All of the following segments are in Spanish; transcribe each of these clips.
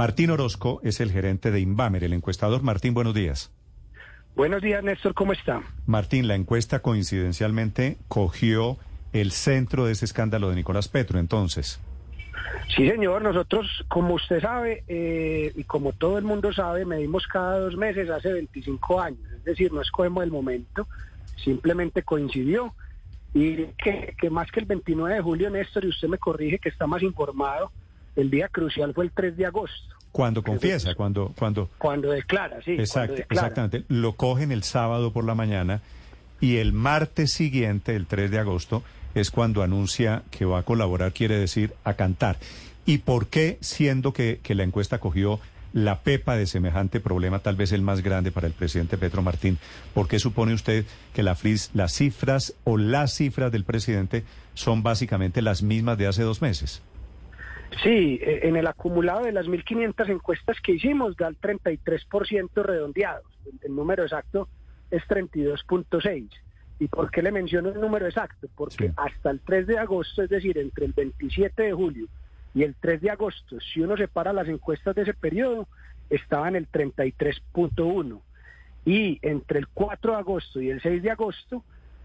Martín Orozco es el gerente de Invamer, el encuestador. Martín, buenos días. Buenos días, Néstor, ¿cómo está? Martín, la encuesta coincidencialmente cogió el centro de ese escándalo de Nicolás Petro, entonces. Sí, señor, nosotros, como usted sabe, eh, y como todo el mundo sabe, medimos cada dos meses hace 25 años, es decir, no escogemos el momento, simplemente coincidió. Y que, que más que el 29 de julio, Néstor, y usted me corrige que está más informado, el día crucial fue el 3 de agosto. Cuando confiesa, cuando, cuando... Cuando declara, sí. Exactamente. Lo cogen el sábado por la mañana y el martes siguiente, el 3 de agosto, es cuando anuncia que va a colaborar, quiere decir, a cantar. ¿Y por qué, siendo que, que la encuesta cogió la pepa de semejante problema, tal vez el más grande para el presidente Petro Martín, por qué supone usted que la las cifras o las cifras del presidente son básicamente las mismas de hace dos meses? Sí, e, en el acumulado de las 1.500 encuestas que hicimos da el 33% redondeados. El, número exacto es 32.6. ¿Y por qué le menciono el número exacto? Porque hasta el 3 de agosto, es decir, entre el 27 de julio y el 3 de agosto, si uno separa las encuestas de ese periodo, estaba en el 33.1. Y entre el 4 de agosto y el 6 de agosto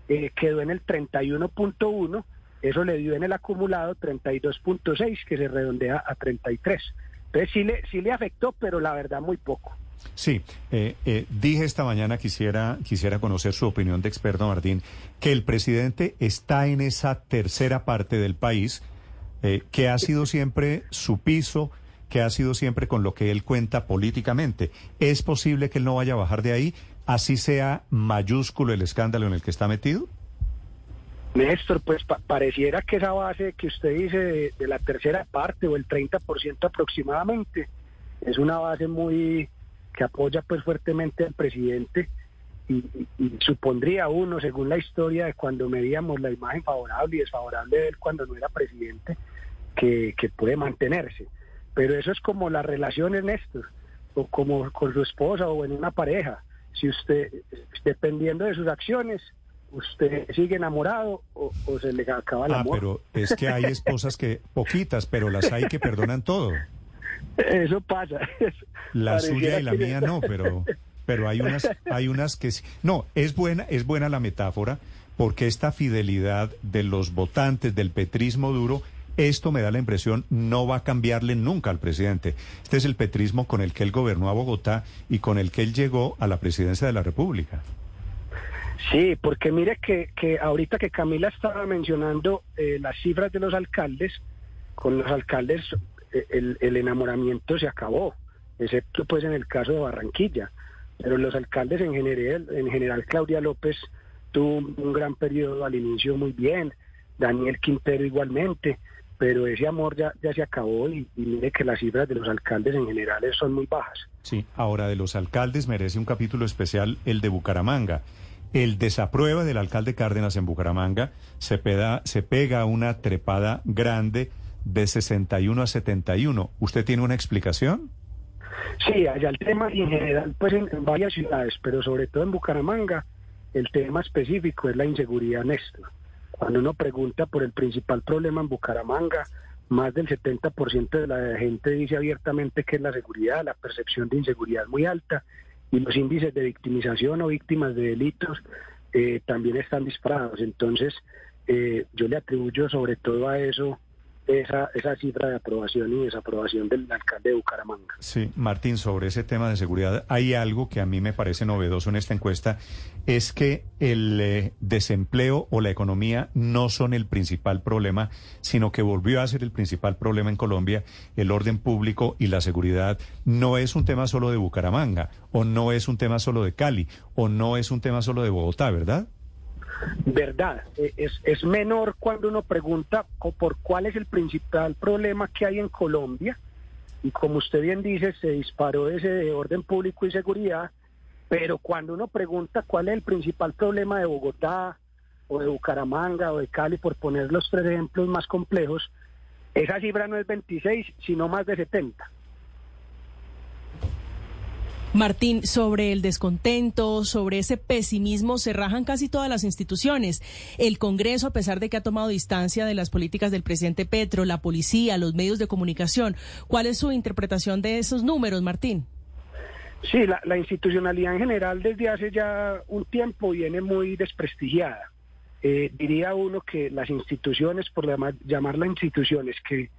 eh, quedó en el 31.1 eso le dio en el acumulado 32.6, que se redondea a 33. Entonces sí le, sí le afectó, pero la verdad muy poco. Sí, eh, eh, dije esta mañana, quisiera, quisiera conocer su opinión de experto, Martín, que el presidente está en esa tercera parte del país, eh, que ha sido siempre su piso, que ha sido siempre con lo que él cuenta políticamente. ¿Es posible que él no vaya a bajar de ahí, así sea mayúsculo el escándalo en el que está metido? Néstor, pues pareciera que esa base que usted dice de, la tercera parte o el 30% aproximadamente es una base muy que apoya pues fuertemente al presidente y, supondría uno, según la historia de cuando medíamos la imagen favorable y desfavorable de él cuando no era presidente, que, que puede mantenerse. Pero eso es como las relaciones, Néstor, o como con su esposa o en una pareja. Si usted, dependiendo de sus acciones, usted sigue enamorado o, se le acaba el ah, pero es que hay esposas que, poquitas, pero las hay que perdonan todo. Eso pasa. La suya y la mía no, pero, pero hay unas, hay unas que sí. No, es buena, es buena la metáfora, porque esta fidelidad de los votantes del petrismo duro, esto me da la impresión, no va a cambiarle nunca al presidente. Este es el petrismo con el que él gobernó a Bogotá y con el que él llegó a la presidencia de la República. Sí, porque mire que, que ahorita que Camila estaba mencionando eh, las cifras de los alcaldes, con los alcaldes eh, el, enamoramiento se acabó, excepto pues en el caso de Barranquilla. Pero los alcaldes en general, en general Claudia López tuvo un gran periodo al inicio muy bien, Daniel Quintero igualmente, pero ese amor ya, ya se acabó y, mire que las cifras de los alcaldes en general son muy bajas. Sí, ahora de los alcaldes merece un capítulo especial el de Bucaramanga. El desaprueba del alcalde Cárdenas en Bucaramanga se, pega, se pega una trepada grande de 61 a 71. ¿Usted tiene una explicación? Sí, allá el tema en general, pues en, varias ciudades, pero sobre todo en Bucaramanga, el tema específico es la inseguridad, Néstor. Cuando uno pregunta por el principal problema en Bucaramanga, más del 70% de la gente dice abiertamente que es la seguridad, la percepción de inseguridad es muy alta y los índices de victimización o víctimas de delitos eh, también están disparados. Entonces, eh, yo le atribuyo sobre todo a eso esa, esa cifra de aprobación y desaprobación del alcalde de Bucaramanga. Sí, Martín, sobre ese tema de seguridad, hay algo que a mí me parece novedoso en esta encuesta, es que el eh, desempleo o la economía no son el principal problema, sino que volvió a ser el principal problema en Colombia, el orden público y la seguridad no es un tema solo de Bucaramanga, o no es un tema solo de Cali, o no es un tema solo de Bogotá, ¿verdad? Verdad. Eh, es, es menor cuando uno pregunta por cuál es el principal problema que hay en Colombia. Y como usted bien dice, se disparó ese de orden público y seguridad. Pero cuando uno pregunta cuál es el principal problema de Bogotá o de Bucaramanga o de Cali, por poner los tres ejemplos más complejos, esa cifra no es 26, sino más de 70. Martín, sobre el descontento, sobre ese pesimismo, se rajan casi todas las instituciones. El Congreso, a pesar de que ha tomado distancia de las políticas del presidente Petro, la policía, los medios de comunicación. ¿Cuál es su interpretación de esos números, Martín? Sí, la, institucionalidad en general desde hace ya un tiempo viene muy desprestigiada. Eh, diría uno que las instituciones, por llamar, llamarlas instituciones que,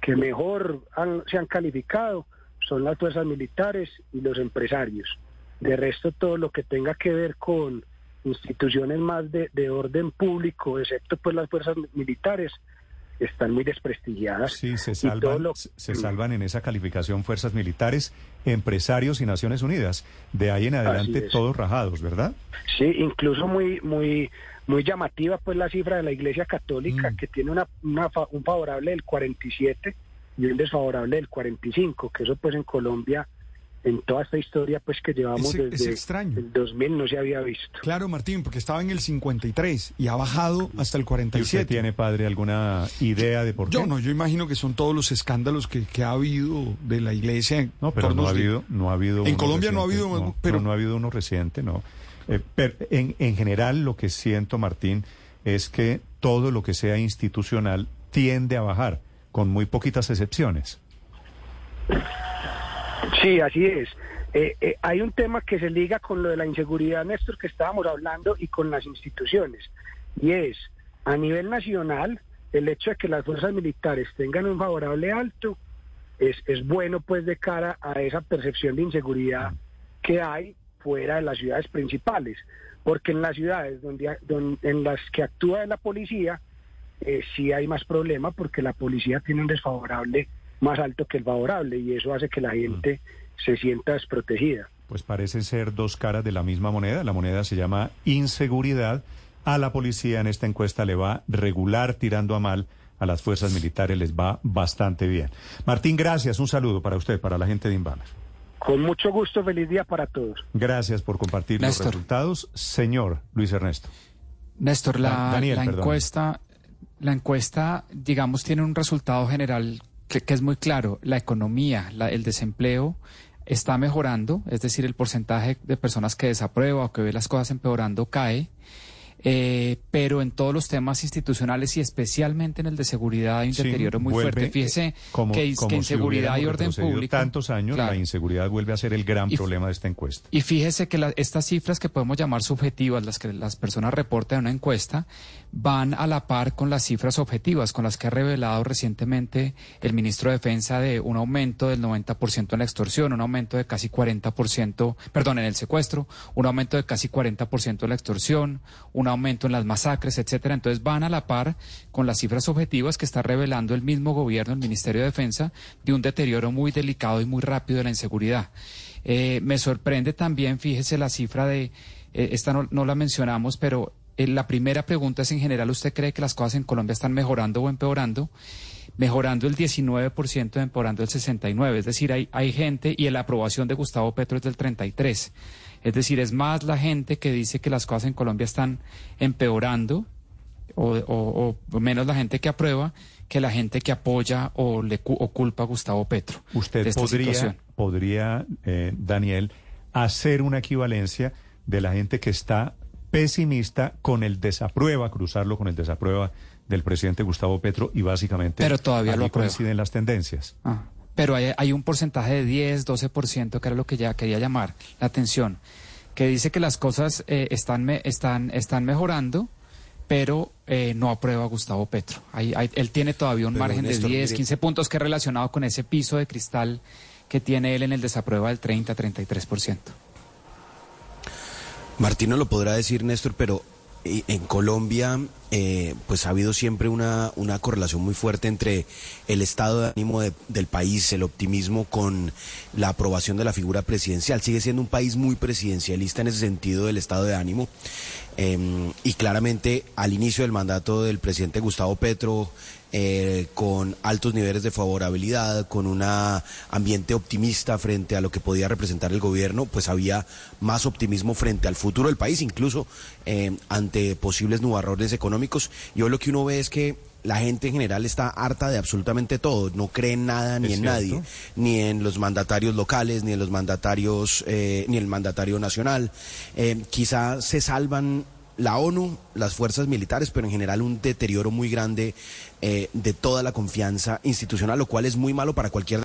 que mejor se han calificado, son las fuerzas militares y los empresarios. De resto, todo lo que tenga que ver con instituciones más de, orden público, excepto pues las fuerzas militares, están muy desprestigiadas. Sí, se salvan, se salvan en esa calificación fuerzas militares, empresarios y Naciones Unidas. De ahí en adelante todos rajados, ¿verdad? Sí, incluso muy muy muy llamativa pues la cifra de la Iglesia Católica mm. que tiene una, un favorable del 47 y un desfavorable del 45, que eso pues en Colombia en toda esta historia pues que llevamos desde el 2000 no se había visto. Claro, Martín, porque estaba en el 53 y ha bajado hasta el 47. ¿Usted tiene, padre, alguna idea de por qué? Yo no, yo imagino que son todos los escándalos que, que ha habido de la iglesia. No, pero no ha, habido, no ha habido... En Colombia no ha habido... pero... No, ha habido uno reciente, no. Eh, pero en, en general lo que siento, Martín, es que todo lo que sea institucional tiende a bajar con muy poquitas excepciones. Sí, así es. Eh, eh, hay un tema que se liga con lo de la inseguridad, Néstor, que estábamos hablando, y con las instituciones. Y es, a nivel nacional, el hecho de que las fuerzas militares tengan un favorable alto es, es bueno pues de cara a esa percepción de inseguridad que hay fuera de las ciudades principales. Porque en las ciudades donde, en las que actúa la policía, eh, sí hay más problema porque la policía tiene un desfavorable más alto que el favorable y eso hace que la gente se sienta desprotegida. Pues parece ser dos caras de la misma moneda. La moneda se llama inseguridad. A la policía en esta encuesta le va regular tirando a mal. A las fuerzas militares les va bastante bien. Martín, gracias. Un saludo para usted, para la gente de Inbamer. Con mucho gusto, feliz día para todos. Gracias por compartir los resultados. Señor Luis Ernesto. Néstor, la, la encuesta la encuesta, digamos, tiene un resultado general que, es muy claro. La economía, el desempleo está mejorando, es decir, el porcentaje de personas que desaprueba o que ve las cosas empeorando cae. Eh, pero en todos los temas institucionales y especialmente en el de seguridad hay un deterioro muy fuerte. Fíjese eh, que, que inseguridad y orden público. tantos años, la inseguridad vuelve a ser el gran problema de esta encuesta. Y fíjese que estas cifras que podemos llamar subjetivas, las que las personas reportan en una encuesta, van a la par con las cifras objetivas, con las que ha revelado recientemente el ministro de Defensa de un aumento del 90% en la extorsión, un aumento de casi 40%, perdón, en el secuestro, un aumento de casi 40% en la extorsión, un aumento en las masacres, etcétera. Entonces van a la par con las cifras objetivas que está revelando el mismo gobierno, el Ministerio de Defensa, de un deterioro muy delicado y muy rápido de la inseguridad. Eh, me sorprende también, fíjese la cifra de, eh, esta no, la mencionamos, pero eh, la primera pregunta es en general, ¿usted cree que las cosas en Colombia están mejorando o empeorando? Mejorando el 19%, empeorando el 69%. Es decir, hay, hay gente y la aprobación de Gustavo Petro es del 33%. Es decir, es más la gente que dice que las cosas en Colombia están empeorando o, menos la gente que aprueba que la gente que apoya o le culpa a Gustavo Petro. Usted podría, podría eh, Daniel, hacer una equivalencia de la gente que está pesimista con el desaprueba, cruzarlo con el desaprueba del presidente Gustavo Petro y básicamente Pero todavía lo coinciden las tendencias. Ah pero hay, un porcentaje de 10, 12%, que era lo que ya quería llamar la atención, que dice que las cosas eh, están, están, están mejorando, pero eh, no aprueba a Gustavo Petro. él tiene todavía un margen de 10, 15 puntos que es relacionado con ese piso de cristal que tiene él en el desaprueba del 30, 33%. Martino lo podrá decir, Néstor, pero en Colombia eh, pues ha habido siempre una, una, correlación muy fuerte entre el estado de ánimo del país, el optimismo con la aprobación de la figura presidencial. Sigue siendo un país muy presidencialista en ese sentido del estado de ánimo. Em, y claramente al inicio del mandato del presidente Gustavo Petro, eh, con altos niveles de favorabilidad, con un ambiente optimista frente a lo que podía representar el gobierno, pues había más optimismo frente al futuro del país, incluso eh, ante posibles nubarrones económicos. Y hoy lo que uno ve es que la gente en general está harta de absolutamente todo, no cree en nada ni en cierto. nadie, ni en los mandatarios locales, ni en los mandatarios, eh, ni el mandatario nacional. Eh, quizá se salvan la ONU, las fuerzas militares, pero en general un deterioro muy grande eh, de toda la confianza institucional, lo cual es muy malo para cualquier